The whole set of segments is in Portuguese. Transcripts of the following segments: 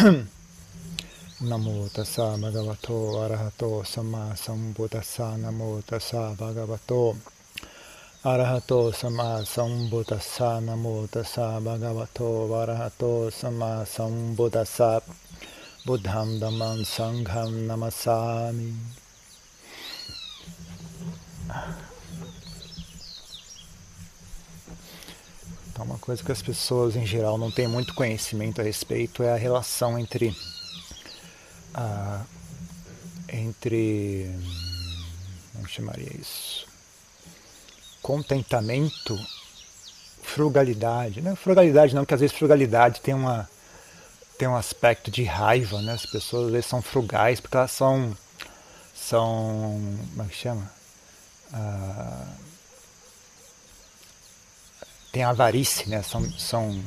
नमो तस्सा भगवतो अरहतो सम्मा सम्बुतसा नमो तस्सा भगवतो अरहतो सम्मा सम्बुतसा नमो तस्सा भगवतो अरहतो सम्मा सम्बुतसा बुद्धं दमं सङ्घं नमसामि Então, uma coisa que as pessoas em geral não têm muito conhecimento a respeito é a relação entre a, entre como chamaria isso? Contentamento frugalidade não frugalidade não porque às vezes frugalidade tem uma tem um aspecto de raiva né? As pessoas às vezes são frugais porque elas são são como é que chama? Ah, tem avarice, né? São, são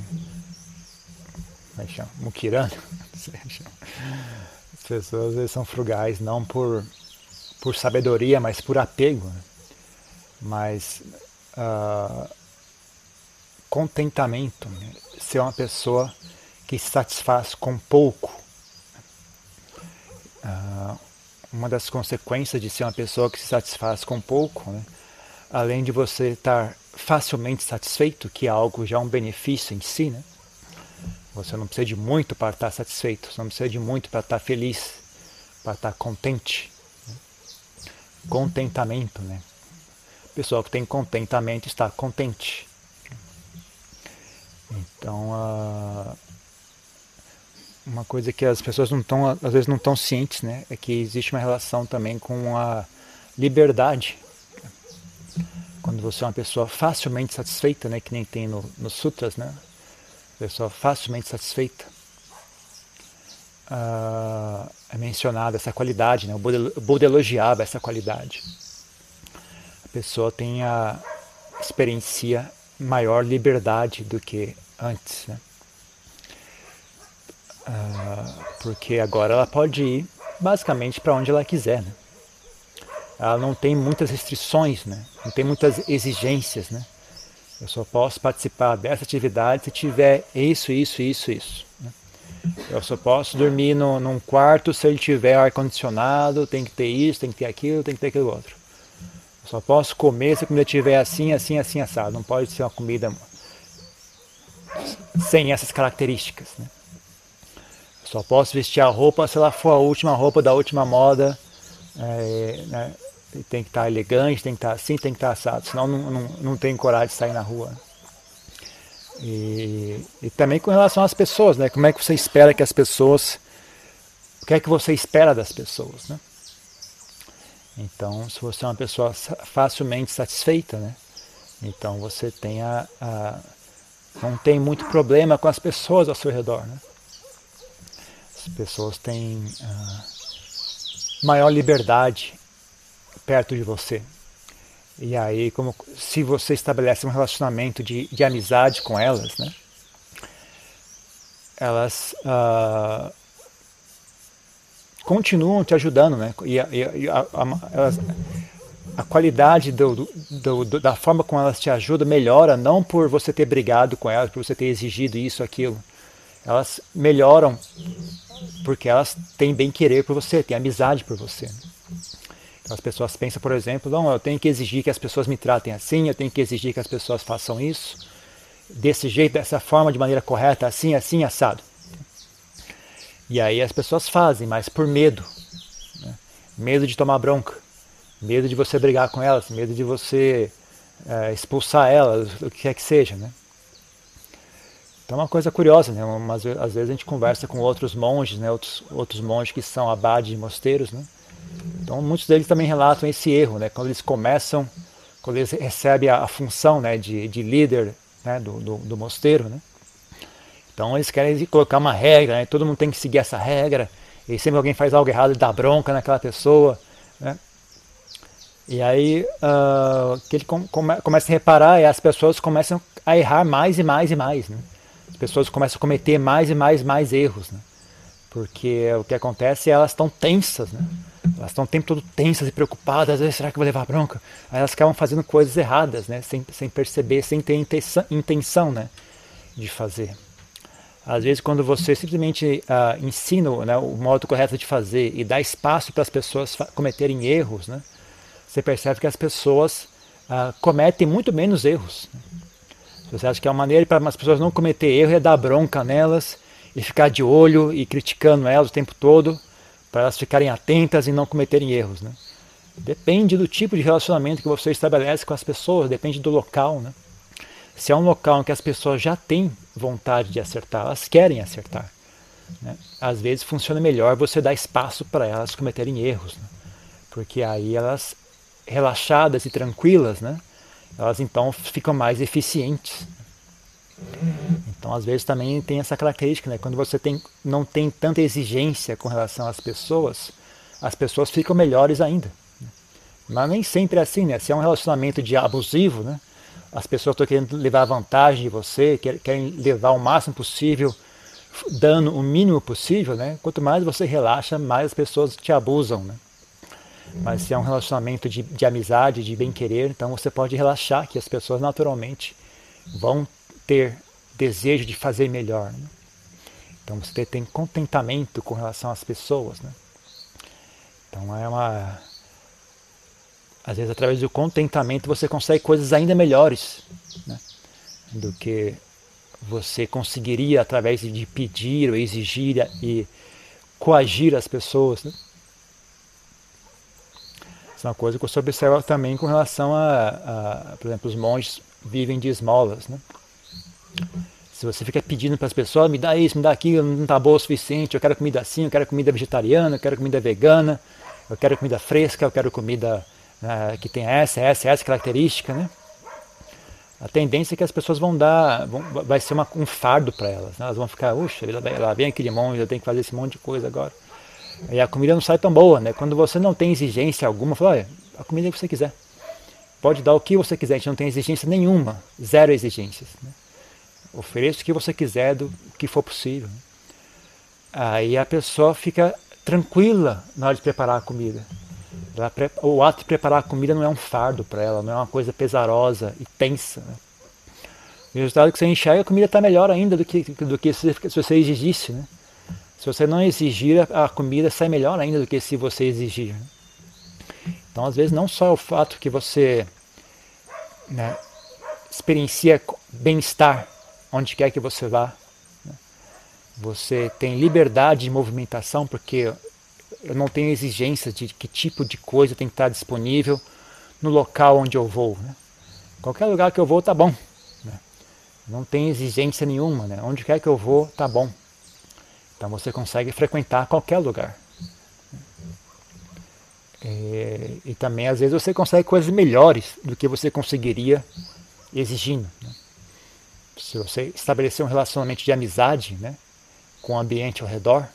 como é que chama? Mukirana. As pessoas vezes são frugais, não por, por sabedoria, mas por apego. Né? Mas uh, contentamento, né? ser uma pessoa que se satisfaz com pouco. Uh, uma das consequências de ser uma pessoa que se satisfaz com pouco, né? além de você estar facilmente satisfeito, que é algo já um benefício em si, né? Você não precisa de muito para estar satisfeito, você não precisa de muito para estar feliz, para estar contente. Né? Contentamento, né? A pessoa que tem contentamento está contente. Então, uma coisa que as pessoas não estão, às vezes não estão cientes, né, é que existe uma relação também com a liberdade quando você é uma pessoa facilmente satisfeita, né, que nem tem no, nos sutras, né, pessoa facilmente satisfeita, uh, é mencionada essa qualidade, né, o Buda, elogiava essa qualidade. A pessoa tem a experiencia maior liberdade do que antes, né? Uh, porque agora ela pode ir basicamente para onde ela quiser, né? Ela não tem muitas restrições, né? não tem muitas exigências. Né? Eu só posso participar dessa atividade se tiver isso, isso, isso, isso. Né? Eu só posso dormir no, num quarto se ele tiver ar-condicionado, tem que ter isso, tem que ter aquilo, tem que ter aquilo outro. Eu só posso comer se a comida estiver assim, assim, assim, assado. Não pode ser uma comida sem essas características. Né? Eu só posso vestir a roupa se ela for a última roupa da última moda é, né? tem que estar elegante, tem que estar assim, tem que estar assado, senão não, não, não tem coragem de sair na rua. E, e, também com relação às pessoas, né? Como é que você espera que as pessoas. O que é que você espera das pessoas, né? Então, se você é uma pessoa facilmente satisfeita, né? Então você tem a, a não tem muito problema com as pessoas ao seu redor, né? As pessoas têm. Uh, maior liberdade perto de você. E aí, como se você estabelece um relacionamento de, de amizade com elas, né? Elas uh, continuam te ajudando, né? E, a, e a, a, elas, a qualidade do, do, do, da forma como elas te ajudam melhora, não por você ter brigado com elas, por você ter exigido isso, aquilo. Elas melhoram porque elas têm bem querer por você, têm amizade por você. Então as pessoas pensam, por exemplo, não, eu tenho que exigir que as pessoas me tratem assim, eu tenho que exigir que as pessoas façam isso, desse jeito, dessa forma, de maneira correta, assim, assim, assado. E aí as pessoas fazem, mas por medo. Né? Medo de tomar bronca, medo de você brigar com elas, medo de você é, expulsar elas, o que quer que seja. Né? Então é uma coisa curiosa, né? Umas, às vezes a gente conversa com outros monges, né? outros, outros monges que são abades de mosteiros, né? Então muitos deles também relatam esse erro, né? Quando eles começam, quando eles recebem a, a função né? de, de líder né? do, do, do, mosteiro, né? Então eles querem colocar uma regra, né? Todo mundo tem que seguir essa regra. E sempre alguém faz algo errado, ele dá bronca naquela pessoa, né? E aí uh, que ele come, começa a reparar e as pessoas começam a errar mais e mais e mais, né? As pessoas começam a cometer mais e mais mais erros, né? Porque o que acontece é elas estão tensas, né? Elas estão o tempo todo tensas e preocupadas, será que eu vou levar bronca? Aí elas acabam fazendo coisas erradas, né? Sem, sem perceber, sem ter intenção, né? de fazer. Às vezes, quando você simplesmente uh, ensina né, o modo correto de fazer e dá espaço para as pessoas cometerem erros, né, você percebe que as pessoas uh, cometem muito menos erros. Né? Você acha que a maneira para as pessoas não cometer erro é dar bronca nelas e ficar de olho e criticando elas o tempo todo para elas ficarem atentas e não cometerem erros. Né? Depende do tipo de relacionamento que você estabelece com as pessoas, depende do local. Né? Se é um local em que as pessoas já têm vontade de acertar, elas querem acertar. Né? Às vezes funciona melhor você dar espaço para elas cometerem erros, né? porque aí elas, relaxadas e tranquilas, né? Elas então ficam mais eficientes. Então, às vezes também tem essa característica, né? quando você tem, não tem tanta exigência com relação às pessoas, as pessoas ficam melhores ainda. Mas nem sempre é assim, né? Se é um relacionamento de abusivo, né? as pessoas estão querendo levar vantagem de você, querem levar o máximo possível, dando o mínimo possível, né? Quanto mais você relaxa, mais as pessoas te abusam, né? Mas se é um relacionamento de, de amizade, de bem-querer, então você pode relaxar que as pessoas naturalmente vão ter desejo de fazer melhor. Né? Então você tem contentamento com relação às pessoas, né? Então é uma às vezes através do contentamento você consegue coisas ainda melhores né? do que você conseguiria através de pedir ou exigir e coagir as pessoas. Né? É uma coisa que você observa também com relação a, a por exemplo, os monges vivem de esmolas. Né? Se você fica pedindo para as pessoas, me dá isso, me dá aquilo, não está boa o suficiente, eu quero comida assim, eu quero comida vegetariana, eu quero comida vegana, eu quero comida fresca, eu quero comida né, que tem essa, essa, essa característica, né? A tendência é que as pessoas vão dar, vão, vai ser uma, um fardo para elas. Né? Elas vão ficar, uxa, lá vem aquele monge, eu tenho que fazer esse monte de coisa agora. E a comida não sai tão boa, né? Quando você não tem exigência alguma, fala, olha, a comida que você quiser. Pode dar o que você quiser, a gente não tem exigência nenhuma, zero exigências. Né? Ofereça o que você quiser, do que for possível. Aí a pessoa fica tranquila na hora de preparar a comida. Ela, o ato de preparar a comida não é um fardo para ela, não é uma coisa pesarosa e tensa. Né? O resultado é que você enxerga, a comida está melhor ainda do que, do que se você exigisse. Né? Se você não exigir, a comida sai melhor ainda do que se você exigir. Né? Então, às vezes, não só o fato que você né, experiencia bem-estar onde quer que você vá, né? você tem liberdade de movimentação, porque eu não tenho exigência de que tipo de coisa tem que estar disponível no local onde eu vou. Né? Qualquer lugar que eu vou tá bom. Né? Não tem exigência nenhuma. Né? Onde quer que eu vou tá bom. Então você consegue frequentar qualquer lugar. E, e também às vezes você consegue coisas melhores do que você conseguiria exigindo. Né? Se você estabelecer um relacionamento de amizade né, com o ambiente ao redor,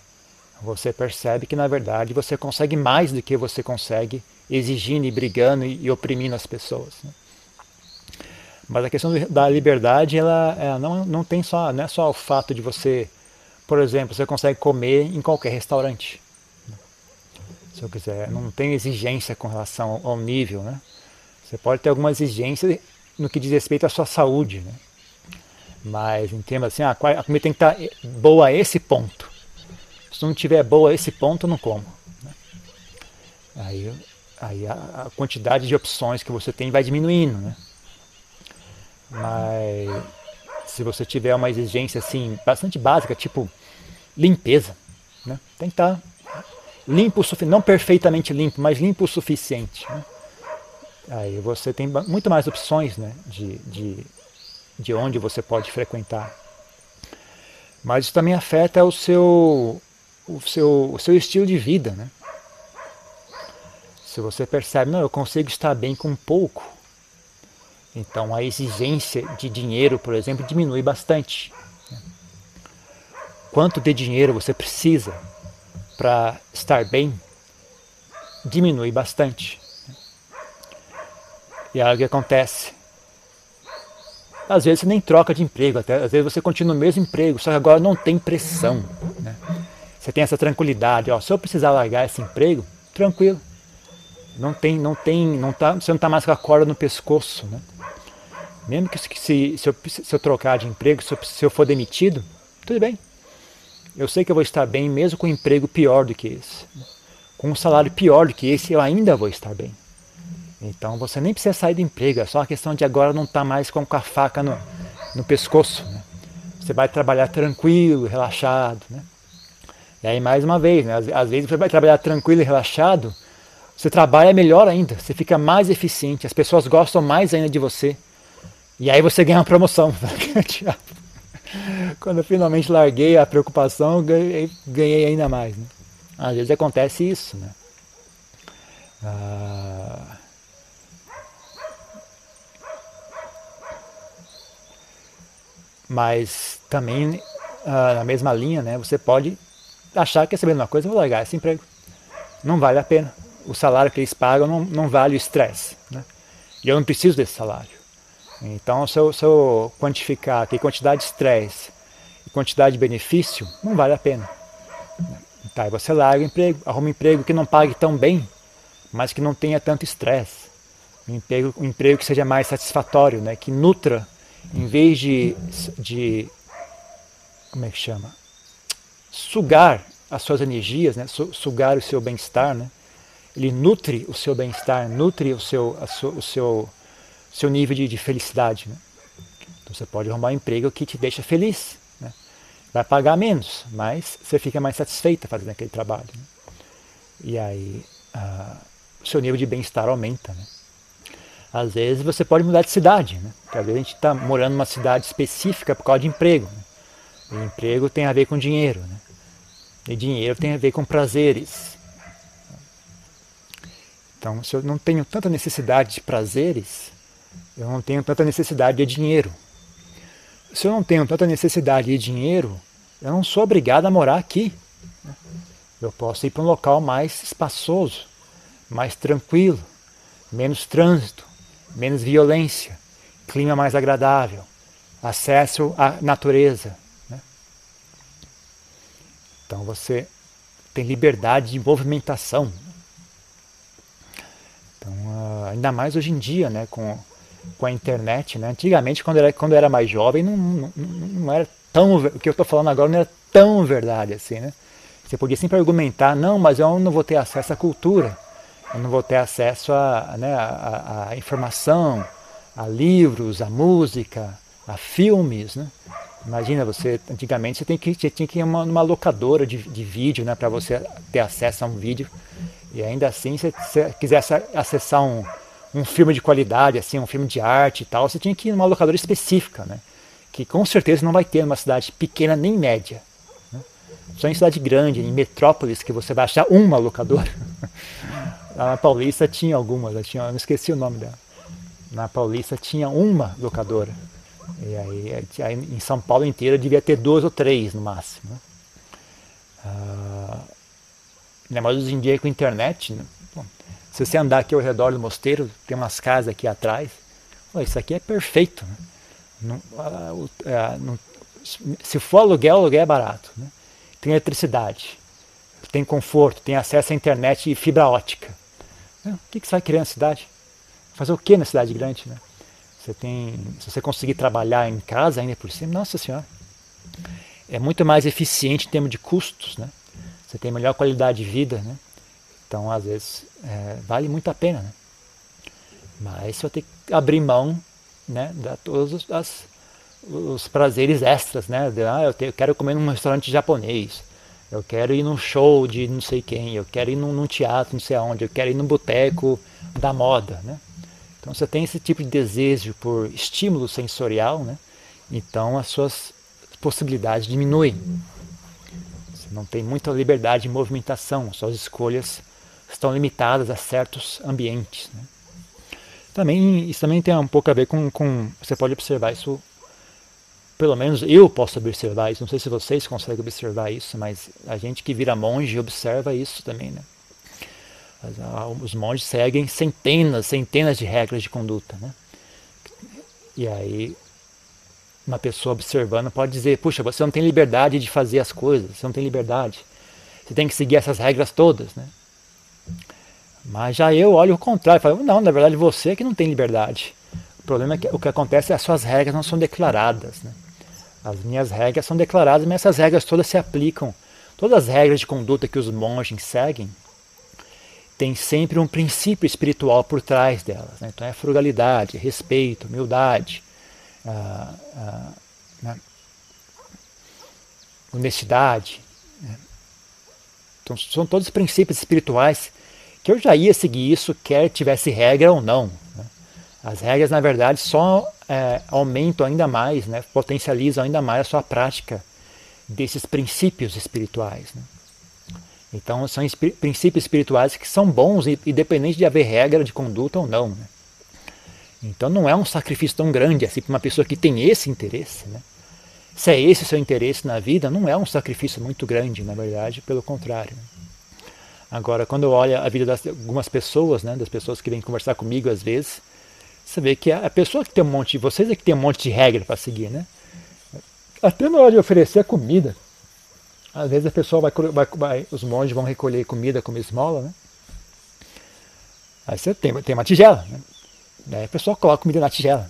você percebe que na verdade você consegue mais do que você consegue exigindo e brigando e, e oprimindo as pessoas. Né? Mas a questão da liberdade, ela, ela, não, não tem só, não é só o fato de você, por exemplo, você consegue comer em qualquer restaurante. Se eu quiser, não tem exigência com relação ao nível, né? Você pode ter alguma exigência no que diz respeito à sua saúde, né? Mas em termos assim, ah, a comida tem que estar boa a esse ponto. Se não tiver boa a esse ponto, não como. Né? Aí, aí a, quantidade de opções que você tem vai diminuindo. Né? Mas se você tiver uma exigência assim bastante básica, tipo limpeza, né? tem que estar limpo o suficiente, não perfeitamente limpo, mas limpo o suficiente. Né? Aí você tem muito mais opções né? de, de, de onde você pode frequentar. Mas isso também afeta o seu, o seu, o seu estilo de vida. Né? Se você percebe, não, eu consigo estar bem com pouco, então a exigência de dinheiro, por exemplo, diminui bastante. Quanto de dinheiro você precisa para estar bem, diminui bastante. E aí o que acontece? Às vezes você nem troca de emprego, até, às vezes você continua no mesmo emprego, só que agora não tem pressão. Né? Você tem essa tranquilidade, ó, se eu precisar largar esse emprego, tranquilo. Não tem, não tem, não tá, você não está mais com a corda no pescoço, né? Mesmo que se, se, eu, se eu trocar de emprego, se eu, se eu for demitido, tudo bem. Eu sei que eu vou estar bem mesmo com um emprego pior do que esse. Com um salário pior do que esse, eu ainda vou estar bem. Então você nem precisa sair do emprego, é só uma questão de agora não estar tá mais com a faca no, no pescoço. Né? Você vai trabalhar tranquilo, relaxado. Né? E aí, mais uma vez, né? às, às vezes você vai trabalhar tranquilo e relaxado, você trabalha melhor ainda, você fica mais eficiente, as pessoas gostam mais ainda de você. E aí você ganha uma promoção. Quando eu finalmente larguei a preocupação, ganhei, ganhei ainda mais. Né? Às vezes acontece isso. Né? Ah... Mas também, ah, na mesma linha, né, você pode achar que é saber uma coisa, vou largar esse emprego. Não vale a pena. O salário que eles pagam não, não vale o estresse. Né? E eu não preciso desse salário. Então, se eu, se eu quantificar aqui quantidade de estresse quantidade de benefício, não vale a pena. Tá, aí você larga o emprego, arruma um emprego que não pague tão bem, mas que não tenha tanto estresse. Um emprego, um emprego que seja mais satisfatório, né? que nutra, em vez de, de como é que chama? Sugar as suas energias, né? sugar o seu bem-estar. Né? Ele nutre o seu bem-estar, nutre o seu, o seu seu nível de, de felicidade. Né? Então você pode arrumar um emprego que te deixa feliz. Vai pagar menos, mas você fica mais satisfeita fazendo aquele trabalho. Né? E aí ah, o seu nível de bem-estar aumenta. Né? Às vezes você pode mudar de cidade, né? Porque às vezes a gente está morando numa cidade específica por causa de emprego. Né? E emprego tem a ver com dinheiro, né? E dinheiro tem a ver com prazeres. Então, se eu não tenho tanta necessidade de prazeres, eu não tenho tanta necessidade de dinheiro. Se eu não tenho tanta necessidade de dinheiro, eu não sou obrigado a morar aqui. Eu posso ir para um local mais espaçoso, mais tranquilo, menos trânsito, menos violência, clima mais agradável, acesso à natureza. Né? Então você tem liberdade de movimentação. Então, ah, ainda mais hoje em dia, né, com com a internet, né? Antigamente, quando era, quando era mais jovem, não, não, não era tão. O que eu estou falando agora não era tão verdade assim, né? Você podia sempre argumentar, não, mas eu não vou ter acesso à cultura, eu não vou ter acesso a, né, informação, a livros, a música, a filmes, né? Imagina, você antigamente você, tem que, você tinha que ir numa, numa locadora de, de vídeo né, para você ter acesso a um vídeo. E ainda assim, se você quisesse acessar um, um filme de qualidade, assim, um filme de arte e tal, você tinha que ir numa locadora específica, né? Que com certeza não vai ter numa cidade pequena nem média. Né? Só em cidade grande, em metrópoles, que você vai achar uma locadora. na Paulista tinha algumas, eu, tinha, eu não esqueci o nome dela. Na Paulista tinha uma locadora. E aí, aí em São Paulo inteira devia ter duas ou três no máximo. Né? Ah, mais hoje em dia com a internet, né? Se você andar aqui ao redor do mosteiro, tem umas casas aqui atrás. Isso aqui é perfeito. Né? Não, é, não, se for aluguel, aluguel é barato. Né? Tem eletricidade, tem conforto, tem acesso à internet e fibra ótica. É, o que, que você vai querer na cidade? Fazer o que na cidade grande? Né? Você tem, se você conseguir trabalhar em casa ainda por cima, nossa senhora, é muito mais eficiente em termos de custos, né? Você tem melhor qualidade de vida, né? Então, às vezes, é, vale muito a pena. Né? Mas você vai ter que abrir mão né, de todos as, os prazeres extras. Né? De, ah, eu, te, eu, quero comer num restaurante japonês. Eu quero ir num show de não sei quem. Eu quero ir num, num teatro não sei aonde. Eu quero ir num boteco da moda. Né? Então, você tem esse tipo de desejo por estímulo sensorial. Né? Então, as suas possibilidades diminuem. Você não tem muita liberdade de movimentação. Suas escolhas estão limitadas a certos ambientes. Né? Também, isso também tem um pouco a ver com, com. Você pode observar isso, pelo menos eu posso observar isso, não sei se vocês conseguem observar isso, mas a gente que vira monge observa isso também. Né? Os monges seguem centenas, centenas de regras de conduta. Né? E aí, uma pessoa observando pode dizer: puxa, você não tem liberdade de fazer as coisas, você não tem liberdade. Você tem que seguir essas regras todas. Né? Mas já eu olho o contrário, falo, não, na verdade você é que não tem liberdade. O problema é que o que acontece é que as suas regras não são declaradas. Né? As minhas regras são declaradas, mas essas regras todas se aplicam. Todas as regras de conduta que os monges seguem têm sempre um princípio espiritual por trás delas. Né? Então é frugalidade, respeito, humildade, ah, ah, né? honestidade. Né? Então são todos princípios espirituais que eu já ia seguir isso, quer tivesse regra ou não. Né? As regras, na verdade, só é, aumentam ainda mais, né? potencializam ainda mais a sua prática desses princípios espirituais. Né? Então, são espir princípios espirituais que são bons, independente de haver regra de conduta ou não. Né? Então, não é um sacrifício tão grande assim para uma pessoa que tem esse interesse. Né? Se é esse o seu interesse na vida, não é um sacrifício muito grande, na verdade, pelo contrário. Né? Agora, quando eu olho a vida de algumas pessoas, né, das pessoas que vêm conversar comigo às vezes, você vê que a pessoa que tem um monte vocês é que tem um monte de regra para seguir, né? Até na hora de oferecer comida, às vezes a pessoa vai, vai, vai, os monges vão recolher comida como esmola, né? Aí você tem, tem uma tigela, né? Daí a pessoa coloca comida na tigela.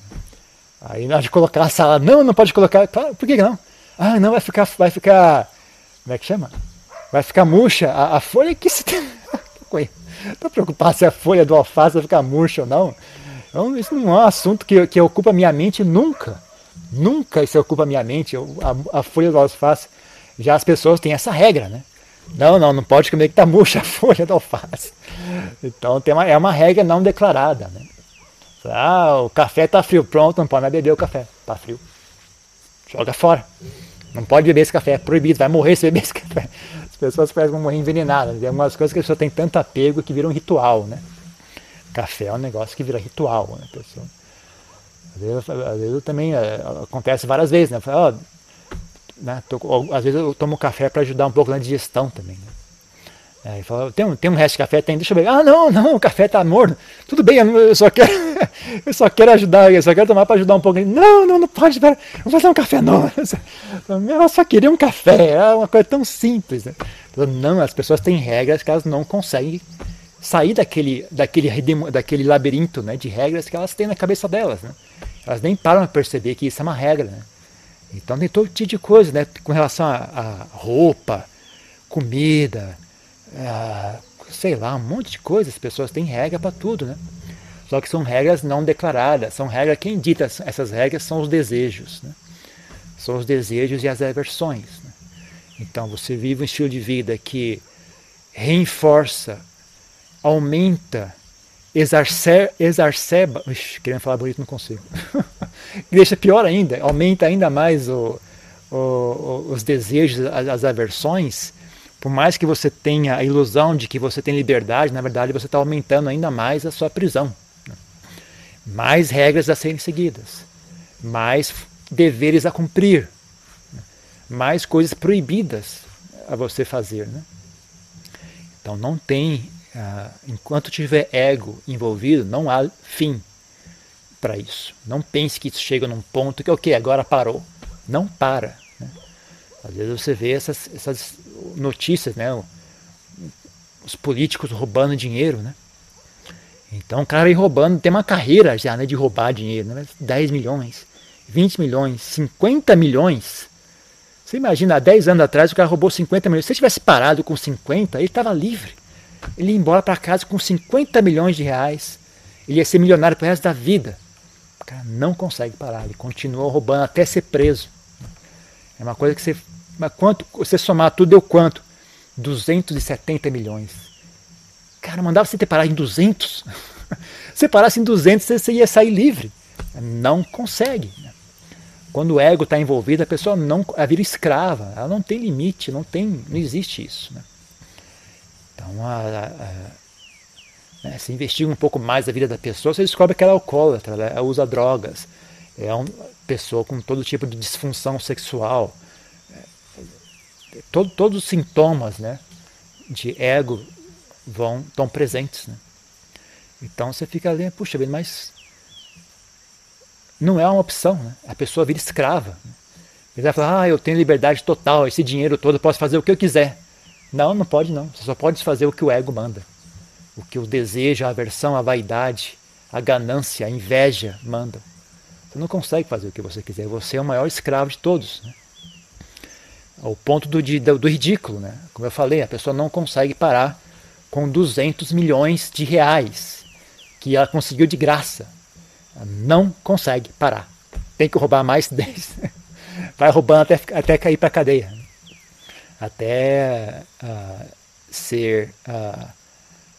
Aí na hora de colocar a sala, não, não pode colocar, claro, por que não? Ah, não, vai ficar, vai ficar, como é que chama? Vai ficar murcha. A, a folha que se tem. Estou preocupado se a folha do alface vai ficar murcha ou não. Então, isso não é um assunto que, que ocupa minha mente nunca. Nunca isso ocupa minha mente, a, a folha do alface. Já as pessoas têm essa regra, né? Não, não, não pode comer que está murcha a folha do alface. Então tem uma, é uma regra não declarada. Né? Ah, o café está frio, pronto, não pode mais beber o café, está frio. Joga fora. Não pode beber esse café, é proibido, vai morrer se beber esse café pessoas parecem vão morrer envenenadas. Tem algumas coisas que a pessoa tem tanto apego que viram um ritual, né? Café é um negócio que vira ritual, né, pessoa? Às vezes, às vezes também é, acontece várias vezes, né? Falo, oh, né tô, às vezes eu tomo café para ajudar um pouco na digestão também. Né? Aí fala, tem um, tem um resto de café? Tem, deixa eu ver. Ah, não, não, o café tá morno. Tudo bem, eu só quero, eu só quero ajudar, eu só quero tomar para ajudar um pouco. Não, não, não pode, espera, vou fazer um café não. Eu só queria um café, é uma coisa tão simples. Né? Não, as pessoas têm regras que elas não conseguem sair daquele, daquele, daquele labirinto né, de regras que elas têm na cabeça delas. Né? Elas nem param a perceber que isso é uma regra. Né? Então tem todo tipo de coisa né, com relação a, a roupa, comida, a, sei lá, um monte de coisas. As pessoas têm regra para tudo. Né? Só que são regras não declaradas. São regras, quem dita essas regras são os desejos. Né? São os desejos e as aversões. Né? Então você vive um estilo de vida que reforça, aumenta, exarcer, exacerba. Ixi, querendo falar bonito, não consigo. Deixa pior ainda, aumenta ainda mais o, o, os desejos, as, as aversões. Por mais que você tenha a ilusão de que você tem liberdade, na verdade você está aumentando ainda mais a sua prisão. Mais regras a serem seguidas, mais deveres a cumprir mais coisas proibidas a você fazer. Né? Então não tem, uh, enquanto tiver ego envolvido, não há fim para isso. Não pense que isso chega num ponto que, ok, agora parou. Não para. Né? Às vezes você vê essas, essas notícias, né? os políticos roubando dinheiro. Né? Então o cara vem roubando, tem uma carreira já né, de roubar dinheiro, né? 10 milhões, 20 milhões, 50 milhões você imagina, há 10 anos atrás o cara roubou 50 milhões. Se ele tivesse parado com 50, ele estava livre. Ele ia embora para casa com 50 milhões de reais. Ele ia ser milionário pro resto da vida. O cara não consegue parar. Ele continua roubando até ser preso. É uma coisa que você. Mas quanto, você somar tudo, deu quanto? 270 milhões. Cara, mandava você ter parado em 200. se parasse em 200, você ia sair livre. Não consegue. Né? Quando o ego está envolvido, a pessoa não a vira escrava, ela não tem limite, não tem, não existe isso. Né? Então, a, a, né, se investiga um pouco mais a vida da pessoa, você descobre que ela é alcoólatra, ela usa drogas, é uma pessoa com todo tipo de disfunção sexual, é, todo, todos os sintomas né, de ego vão estão presentes. Né? Então você fica ali, puxa vida, mas não é uma opção. Né? A pessoa vira escrava. Ele vai falar, ah, eu tenho liberdade total, esse dinheiro todo, eu posso fazer o que eu quiser. Não, não pode não. Você só pode fazer o que o ego manda. O que o desejo, a aversão, a vaidade, a ganância, a inveja mandam. Você não consegue fazer o que você quiser. Você é o maior escravo de todos. Né? Ao ponto do, do, do ridículo. Né? Como eu falei, a pessoa não consegue parar com 200 milhões de reais que ela conseguiu de graça. Ela não consegue parar. Tem que roubar mais 10. Vai roubando até, até cair para cadeia. Até uh, ser uh,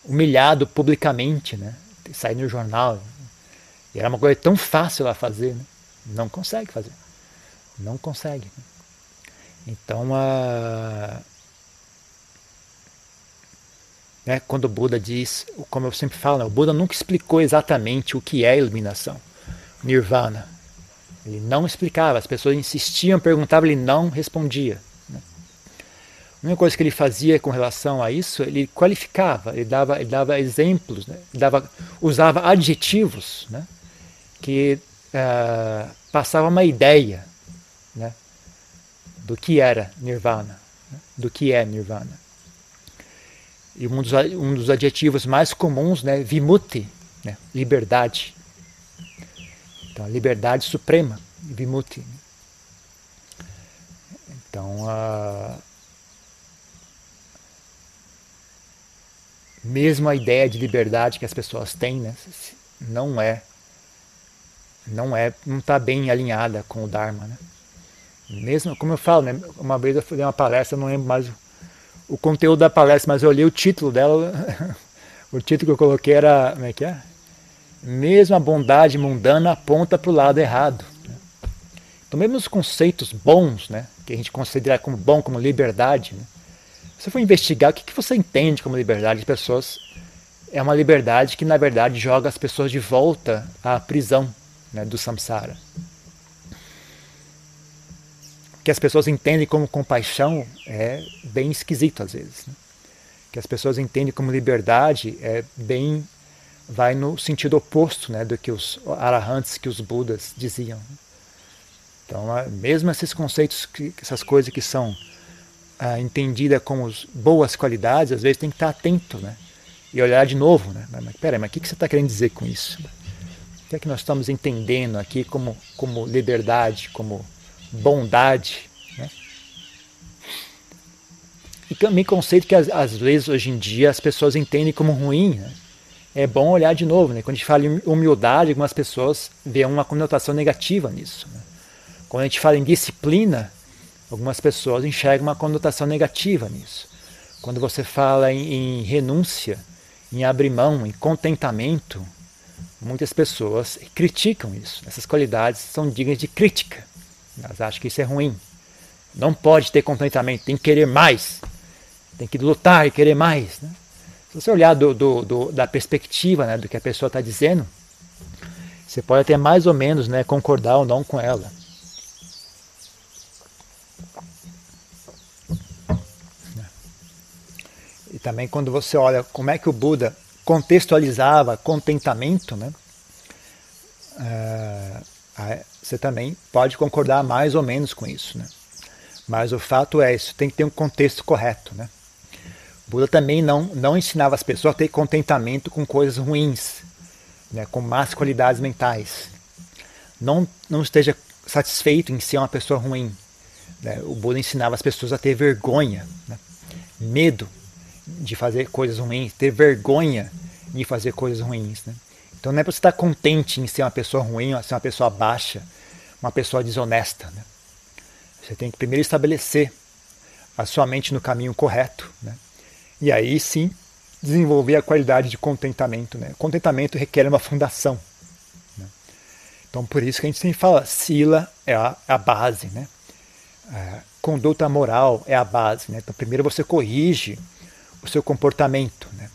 humilhado publicamente, né? sair no jornal. E era uma coisa tão fácil a fazer. Né? Não consegue fazer. Não consegue. Então, uh, né, quando o Buda diz, como eu sempre falo, né, o Buda nunca explicou exatamente o que é iluminação, nirvana. Ele não explicava, as pessoas insistiam, perguntavam, ele não respondia. Né. A única coisa que ele fazia com relação a isso, ele qualificava, ele dava, ele dava exemplos, né, dava, usava adjetivos né, que uh, passavam uma ideia né, do que era nirvana, né, do que é nirvana. E um dos, um dos adjetivos mais comuns, né, vimuti, né, liberdade. Então, a liberdade suprema, vimuti. Então, a, mesmo a ideia de liberdade que as pessoas têm, né, não é não é não está bem alinhada com o Dharma, né? Mesmo como eu falo, né, uma vez eu fui uma palestra, não lembro mais o conteúdo da palestra, mas eu olhei o título dela. o título que eu coloquei era. Como é que é? Mesmo a bondade mundana aponta para o lado errado. Então, mesmo os conceitos bons, né, que a gente considera como bom, como liberdade, né, você for investigar o que, que você entende como liberdade, as pessoas. É uma liberdade que, na verdade, joga as pessoas de volta à prisão né, do samsara que as pessoas entendem como compaixão é bem esquisito às vezes. Né? Que as pessoas entendem como liberdade é bem vai no sentido oposto né, do que os arahants, que os budas diziam. Então, mesmo esses conceitos, essas coisas que são ah, entendidas como boas qualidades, às vezes tem que estar atento né, e olhar de novo. Né? Mas, peraí, mas o que você está querendo dizer com isso? O que é que nós estamos entendendo aqui como, como liberdade, como bondade. Né? E também conceito que às vezes hoje em dia as pessoas entendem como ruim. Né? É bom olhar de novo. Né? Quando a gente fala em humildade, algumas pessoas veem uma conotação negativa nisso. Né? Quando a gente fala em disciplina, algumas pessoas enxergam uma conotação negativa nisso. Quando você fala em, em renúncia, em abrir mão, em contentamento, muitas pessoas criticam isso. Essas qualidades são dignas de crítica. Elas acham que isso é ruim. Não pode ter contentamento, tem que querer mais. Tem que lutar e querer mais. Né? Se você olhar do, do, do, da perspectiva né, do que a pessoa está dizendo, você pode até mais ou menos né, concordar ou não com ela. E também quando você olha como é que o Buda contextualizava contentamento, né? Uh, você também pode concordar mais ou menos com isso. Né? Mas o fato é, isso tem que ter um contexto correto. Né? Buda também não, não ensinava as pessoas a ter contentamento com coisas ruins, né? com más qualidades mentais. Não, não esteja satisfeito em ser uma pessoa ruim. Né? O Buda ensinava as pessoas a ter vergonha, né? medo de fazer coisas ruins, ter vergonha de fazer coisas ruins. Né? Então não é para você estar contente em ser uma pessoa ruim, ser uma pessoa baixa, uma pessoa desonesta. Né? Você tem que primeiro estabelecer a sua mente no caminho correto. Né? E aí sim desenvolver a qualidade de contentamento. Né? Contentamento requer uma fundação. Né? Então por isso que a gente sempre fala, sila é a, a base. Né? A conduta moral é a base. Né? Então primeiro você corrige o seu comportamento. Né?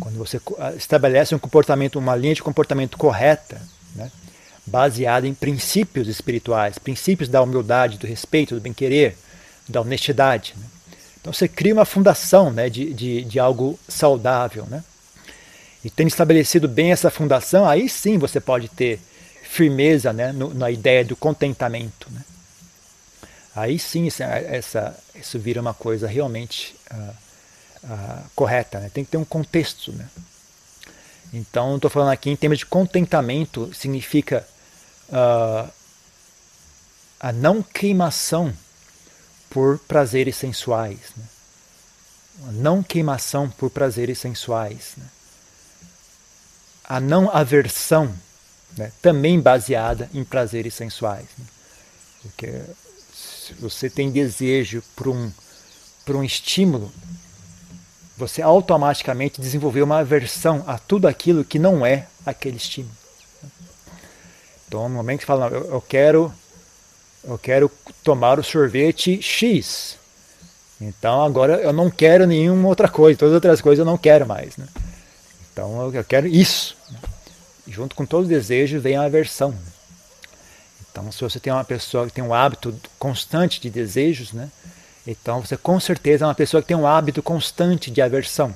Quando você ah, estabelece um comportamento, uma linha de comportamento correta, né, baseada em princípios espirituais, princípios da humildade, do respeito, do bem-querer, da honestidade. Né? Então você cria uma fundação né, de, de, de algo saudável. Né? E tendo estabelecido bem essa fundação, aí sim você pode ter firmeza né, no, na ideia do contentamento. Né? Aí sim essa, isso vira uma coisa realmente uh, uh, correta, né? tem que ter um contexto. Né? Então, estou falando aqui em termos de contentamento, significa uh, a não queimação por prazeres sensuais. Né? A não queimação por prazeres sensuais. Né? A não aversão, né? também baseada em prazeres sensuais. Né? Porque se você tem desejo por um, por um estímulo, você automaticamente desenvolveu uma aversão a tudo aquilo que não é aquele estímulo. Então, no momento que fala, eu, eu quero eu quero tomar o sorvete X. Então agora eu não quero nenhuma outra coisa, todas as outras coisas eu não quero mais. Né? Então eu quero isso. Né? Junto com todo desejo vem a aversão. Então se você tem uma pessoa que tem um hábito constante de desejos, né? Então você com certeza é uma pessoa que tem um hábito constante de aversão,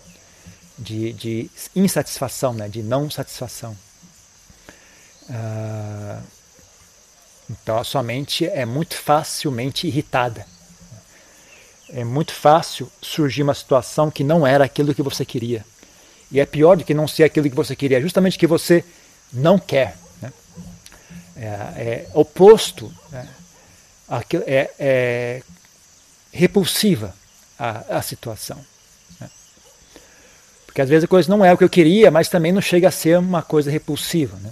de, de insatisfação, né? de não satisfação. Uh, então a sua mente é muito facilmente irritada. É muito fácil surgir uma situação que não era aquilo que você queria. E é pior do que não ser aquilo que você queria, é justamente que você não quer. Né? É, é, oposto, né? é, é, repulsiva a, a situação. Né? Porque às vezes a coisa não é o que eu queria, mas também não chega a ser uma coisa repulsiva. Né?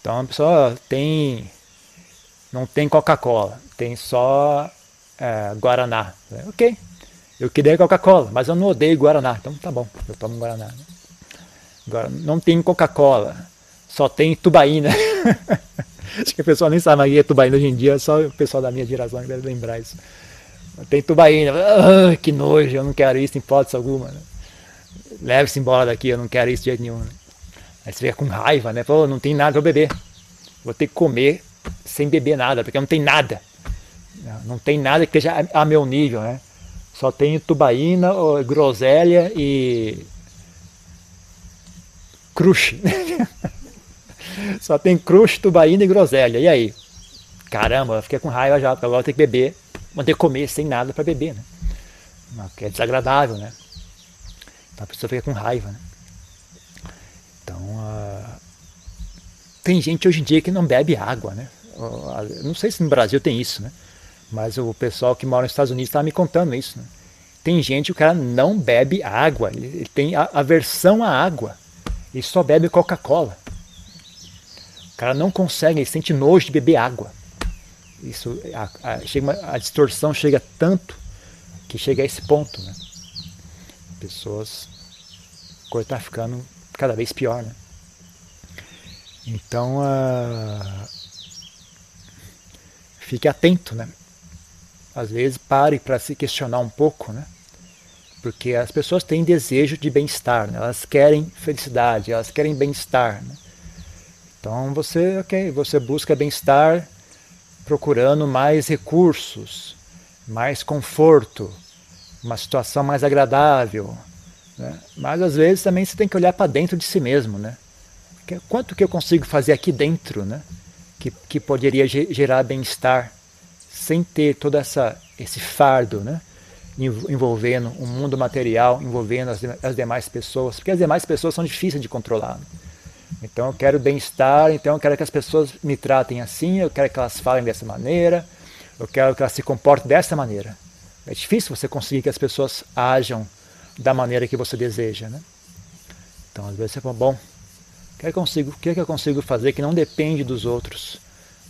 Então a pessoa tem não tem Coca-Cola, tem só é, Guaraná. Ok, eu queria Coca-Cola, mas eu não odeio Guaraná, então tá bom, eu tomo Guaraná. Né? Agora, não tem Coca-Cola, só tem tubaína. Acho que a pessoa nem sabe mais é tubaína hoje em dia, só o pessoal da minha geração que deve lembrar isso. Tem tubaína, ah, que nojo, eu não quero isso em hipótese alguma. Né? Leve-se embora daqui, eu não quero isso de jeito nenhum. Né? Aí você fica com raiva, né? Pô, não tem nada para beber. Vou ter que comer sem beber nada, porque não tem nada. Não tem nada que esteja a meu nível, né? Só tenho tubaína, groselha e crush. Só tem crush, tubaína e groselha. E aí? Caramba, eu fiquei com raiva já, porque agora eu tenho que beber, que comer sem nada para beber, né? Que é desagradável, né? Então a pessoa fica com raiva, né? Então, uh... tem gente hoje em dia que não bebe água, né? Não sei se no Brasil tem isso, né? Mas o pessoal que mora nos Estados Unidos estava me contando isso. Né? Tem gente o cara não bebe água, ele tem aversão à água. Ele só bebe Coca-Cola. O cara não consegue, ele sente nojo de beber água. Isso, a, a, chega a distorção chega tanto que chega a esse ponto. Né? Pessoas. A coisa está ficando cada vez pior. Né? Então. Uh, fique atento, né? Às vezes pare para se questionar um pouco, né? Porque as pessoas têm desejo de bem-estar, né? elas querem felicidade, elas querem bem-estar. Né? Então você, ok, você busca bem-estar procurando mais recursos, mais conforto, uma situação mais agradável. Né? Mas às vezes também você tem que olhar para dentro de si mesmo, né? Quanto que eu consigo fazer aqui dentro, né? que, que poderia gerar bem-estar sem ter todo essa, esse fardo, né? envolvendo o mundo material, envolvendo as, as, demais pessoas, porque as demais pessoas são difíceis de controlar. Então eu quero bem-estar, então eu quero que as pessoas me tratem assim, eu quero que elas falem dessa maneira, eu quero que elas se comportem dessa maneira. É difícil você conseguir que as pessoas ajam da maneira que você deseja, né? Então às vezes você fala, bom, o que, é eu consigo, o é que eu consigo fazer que não depende dos outros?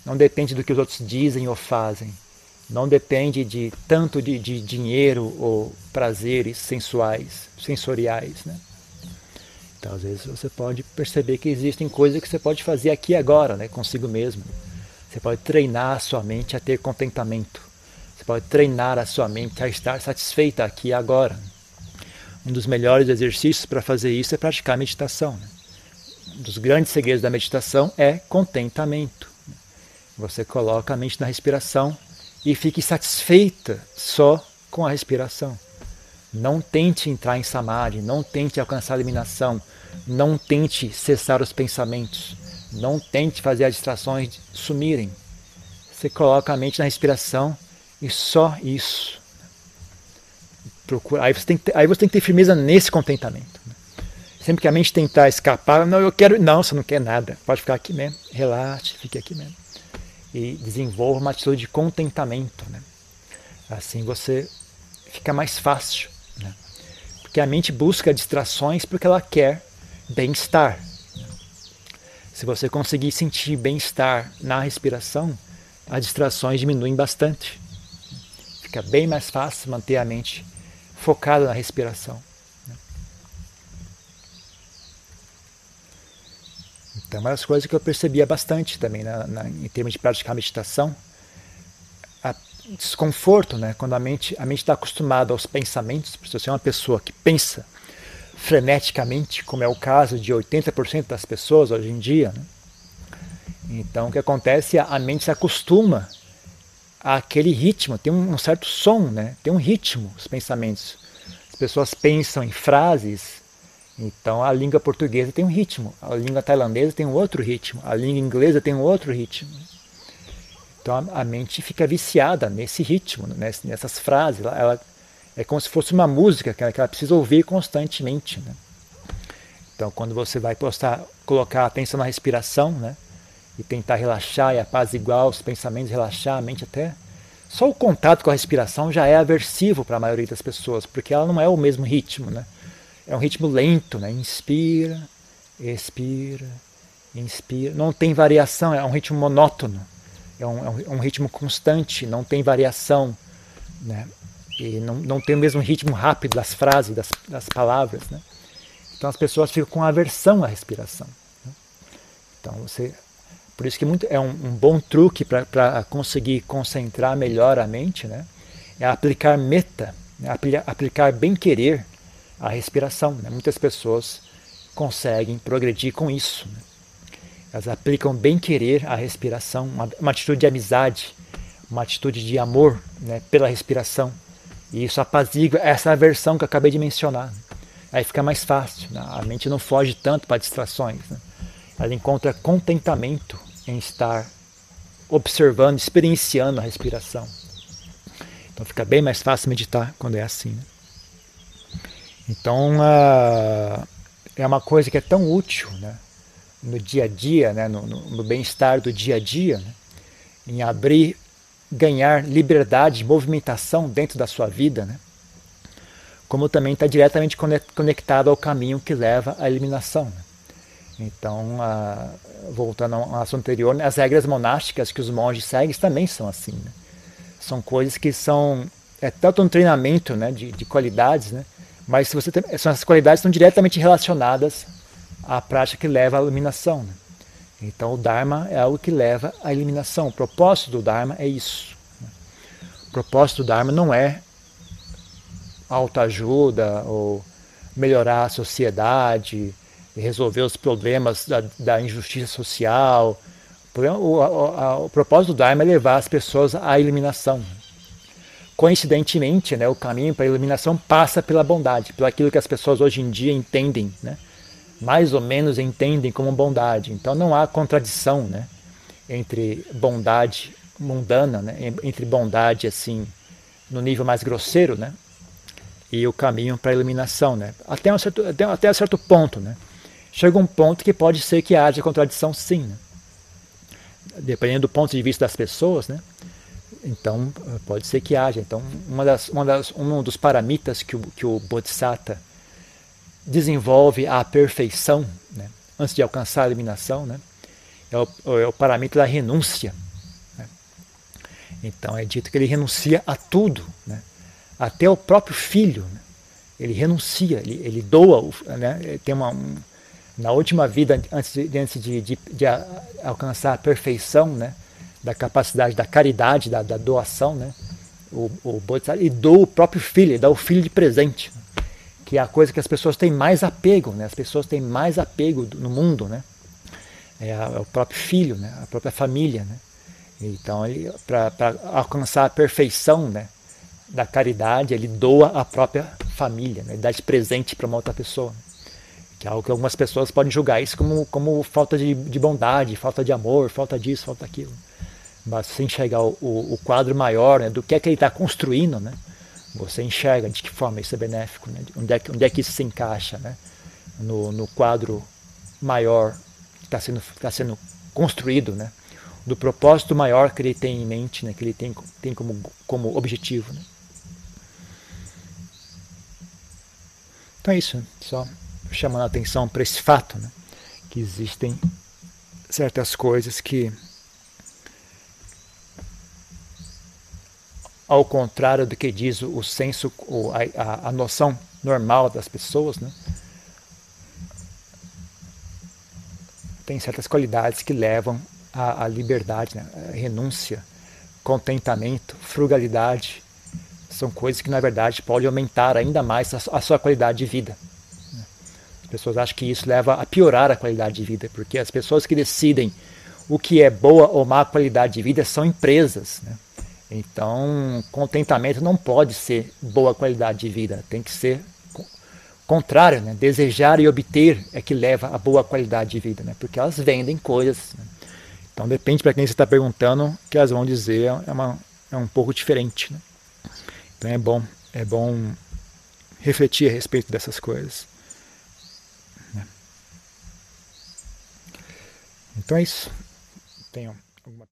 Não depende do que os outros dizem ou fazem. Não depende de tanto de, de dinheiro ou prazeres sensuais, sensoriais. Né? Então, às vezes, você pode perceber que existem coisas que você pode fazer aqui e agora, né, consigo mesmo. Você pode treinar a sua mente a ter contentamento. Você pode treinar a sua mente a estar satisfeita aqui e agora. Um dos melhores exercícios para fazer isso é praticar meditação. Né? dos grandes segredos da meditação é contentamento. Você coloca a mente na respiração e fique satisfeita só com a respiração. Não tente entrar em samadhi, não tente alcançar a eliminação, não tente cessar os pensamentos, não tente fazer as distrações sumirem. Você coloca a mente na respiração e só isso. Procura, aí, você tem que ter, aí você tem que ter firmeza nesse contentamento. Sempre que a mente tentar escapar, não, eu quero. Não, você não quer nada. Pode ficar aqui mesmo. Relaxe, fique aqui mesmo. E desenvolva uma atitude de contentamento. Né? Assim você fica mais fácil. Né? Porque a mente busca distrações porque ela quer bem-estar. Se você conseguir sentir bem-estar na respiração, as distrações diminuem bastante. Fica bem mais fácil manter a mente focada na respiração. Então, uma das coisas que eu percebia bastante também na, na, em termos de praticar meditação, a desconforto, né? quando a mente a mente está acostumada aos pensamentos, se você é uma pessoa que pensa freneticamente, como é o caso de 80% das pessoas hoje em dia, né? então o que acontece é a mente se acostuma àquele ritmo, tem um, certo som, né? tem um ritmo os pensamentos. As pessoas pensam em frases então a língua portuguesa tem um ritmo, a língua tailandesa tem um outro ritmo, a língua inglesa tem um outro ritmo. Então a, mente fica viciada nesse ritmo, nessas frases. Ela, é como se fosse uma música que ela, precisa ouvir constantemente. Né? Então quando você vai postar, colocar atenção na respiração, né? e tentar relaxar e apaziguar os pensamentos, relaxar a mente até. Só o contato com a respiração já é aversivo para a maioria das pessoas, porque ela não é o mesmo ritmo, né? é um ritmo lento, né? Inspira, expira, inspira. Não tem variação, é um ritmo monótono. É um, é um, é um ritmo constante, não tem variação. Né? E não, não tem o mesmo ritmo rápido das frases, das, das palavras. Né? Então as pessoas ficam com aversão à respiração. Né? Então você. Por isso que muito, é um, um bom truque para conseguir concentrar melhor a mente, né? é aplicar meta, né? aplicar bem-querer a respiração. Né? Muitas pessoas conseguem progredir com isso. Né? Elas aplicam bem querer à respiração, uma, uma, atitude de amizade, uma atitude de amor né, pela respiração. E isso apazigua essa aversão que eu acabei de mencionar. Aí fica mais fácil, né? a mente não foge tanto para distrações. Né? Ela encontra contentamento em estar observando, experienciando a respiração. Então fica bem mais fácil meditar quando é assim. Né? Então, uh, é uma coisa que é tão útil né, no dia a dia, né, no, no, no bem-estar do dia a dia, né, em abrir, ganhar liberdade de movimentação dentro da sua vida, né, como também está diretamente conectado ao caminho que leva à eliminação. Né. Então, uh, voltando ao assunto anterior, né, as regras monásticas que os monges seguem também são assim. Né. São coisas que são é tanto um treinamento né, de, de qualidades, né, mas se você tem, essas qualidades estão diretamente relacionadas à prática que leva à iluminação. Né? Então o Dharma é algo que leva à eliminação. O propósito do Dharma é isso. Né? O propósito do Dharma não é autoajuda ou melhorar a sociedade, resolver os problemas da, da injustiça social. O, o, o, propósito do Dharma é levar as pessoas à eliminação. Coincidentemente, né, o caminho para a iluminação passa pela bondade, pelo aquilo que as pessoas hoje em dia entendem, né, mais ou menos entendem como bondade. Então não há contradição né, entre bondade mundana, né, entre bondade assim no nível mais grosseiro, né, e o caminho para a iluminação, né, até um certo até, até um certo ponto, né. Chega um ponto que pode ser que haja contradição, sim, né, dependendo do ponto de vista das pessoas, né. Então, pode ser que haja. Então, uma das, uma das, um dos paramitas que o, que o Bodhisattva desenvolve à perfeição, né, antes de alcançar a eliminação, né, é, o, é o paramita da renúncia. Né. Então, é dito que ele renuncia a tudo, né, até o próprio filho. Né. Ele renuncia, ele, ele doa, né, tem uma, um, na última vida, antes de, antes de, de, de alcançar a perfeição, né, da capacidade da caridade, da, da doação, né? O, o Bodhisattva, e doa o próprio filho, ele dá o filho de presente, que é a coisa que as pessoas têm mais apego, né? As pessoas têm mais apego no mundo, né? É, é o próprio filho, né? A própria família, né? Então, para alcançar a perfeição, né? Da caridade, ele doa a própria família, né? Ele dá de presente para uma outra pessoa. Que é algo que algumas pessoas podem julgar isso como, como falta de, de bondade, falta de amor, falta disso, falta aquilo. Basta você enxergar o, o, quadro maior né, do que é que ele está construindo, né? Você enxerga de que forma isso é benéfico, né? onde, é que, onde é que isso se encaixa, né? no, no quadro maior que está sendo, tá sendo construído, né? do propósito maior que ele tem em mente, né? que ele tem, tem como, como objetivo. Né? Então é isso, só chamando a atenção para esse fato, né? que existem certas coisas que, ao contrário do que diz o senso, a, a noção normal das pessoas, né? tem certas qualidades que levam à, à liberdade, né? A renúncia, contentamento, frugalidade, são coisas que na verdade podem aumentar ainda mais a, a sua qualidade de vida. As pessoas acham que isso leva a piorar a qualidade de vida, porque as pessoas que decidem o que é boa ou má qualidade de vida são empresas. Né? Então, contentamento não pode ser boa qualidade de vida, tem que ser contrário, né? desejar e obter é que leva a boa qualidade de vida, né? porque elas vendem coisas. Né? Então depende para quem você está perguntando, que elas vão dizer é, uma, é um pouco diferente. Né? Então é bom, é bom refletir a respeito dessas coisas. Né? Então é isso. Tenham